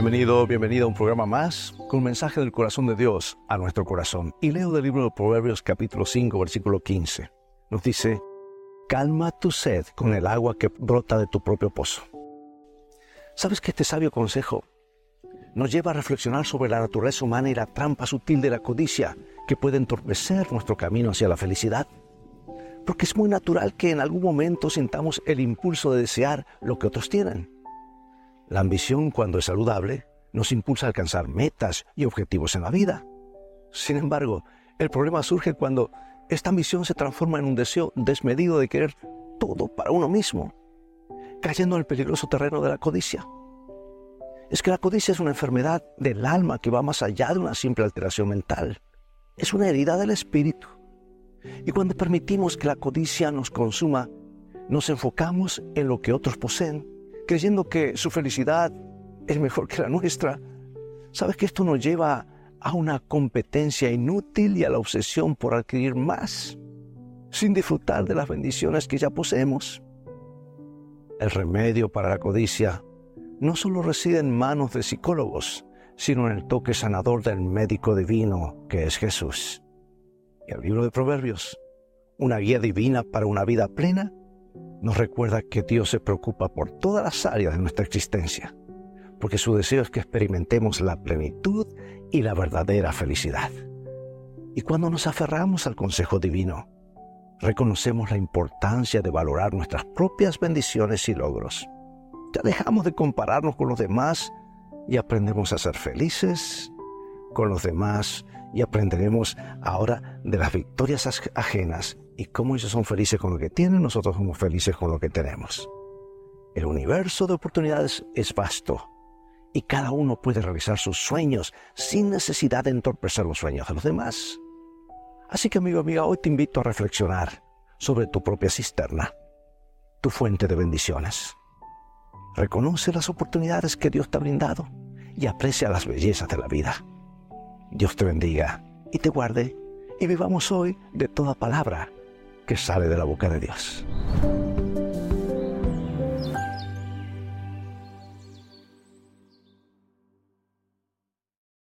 Bienvenido, bienvenida a un programa más con mensaje del corazón de Dios a nuestro corazón. Y leo del libro de Proverbios capítulo 5, versículo 15. Nos dice, calma tu sed con el agua que brota de tu propio pozo. ¿Sabes que este sabio consejo nos lleva a reflexionar sobre la naturaleza humana y la trampa sutil de la codicia que puede entorpecer nuestro camino hacia la felicidad? Porque es muy natural que en algún momento sintamos el impulso de desear lo que otros tienen. La ambición, cuando es saludable, nos impulsa a alcanzar metas y objetivos en la vida. Sin embargo, el problema surge cuando esta ambición se transforma en un deseo desmedido de querer todo para uno mismo, cayendo en el peligroso terreno de la codicia. Es que la codicia es una enfermedad del alma que va más allá de una simple alteración mental. Es una herida del espíritu. Y cuando permitimos que la codicia nos consuma, nos enfocamos en lo que otros poseen creyendo que su felicidad es mejor que la nuestra. ¿Sabes que esto nos lleva a una competencia inútil y a la obsesión por adquirir más, sin disfrutar de las bendiciones que ya poseemos? El remedio para la codicia no solo reside en manos de psicólogos, sino en el toque sanador del médico divino que es Jesús. Y el libro de Proverbios, una guía divina para una vida plena, nos recuerda que Dios se preocupa por todas las áreas de nuestra existencia, porque su deseo es que experimentemos la plenitud y la verdadera felicidad. Y cuando nos aferramos al consejo divino, reconocemos la importancia de valorar nuestras propias bendiciones y logros. Ya dejamos de compararnos con los demás y aprendemos a ser felices con los demás y aprenderemos ahora de las victorias ajenas y cómo ellos son felices con lo que tienen, nosotros somos felices con lo que tenemos. El universo de oportunidades es vasto y cada uno puede realizar sus sueños sin necesidad de entorpecer los sueños de los demás. Así que amigo, amiga, hoy te invito a reflexionar sobre tu propia cisterna, tu fuente de bendiciones. Reconoce las oportunidades que Dios te ha brindado y aprecia las bellezas de la vida. Dios te bendiga y te guarde y vivamos hoy de toda palabra que sale de la boca de Dios.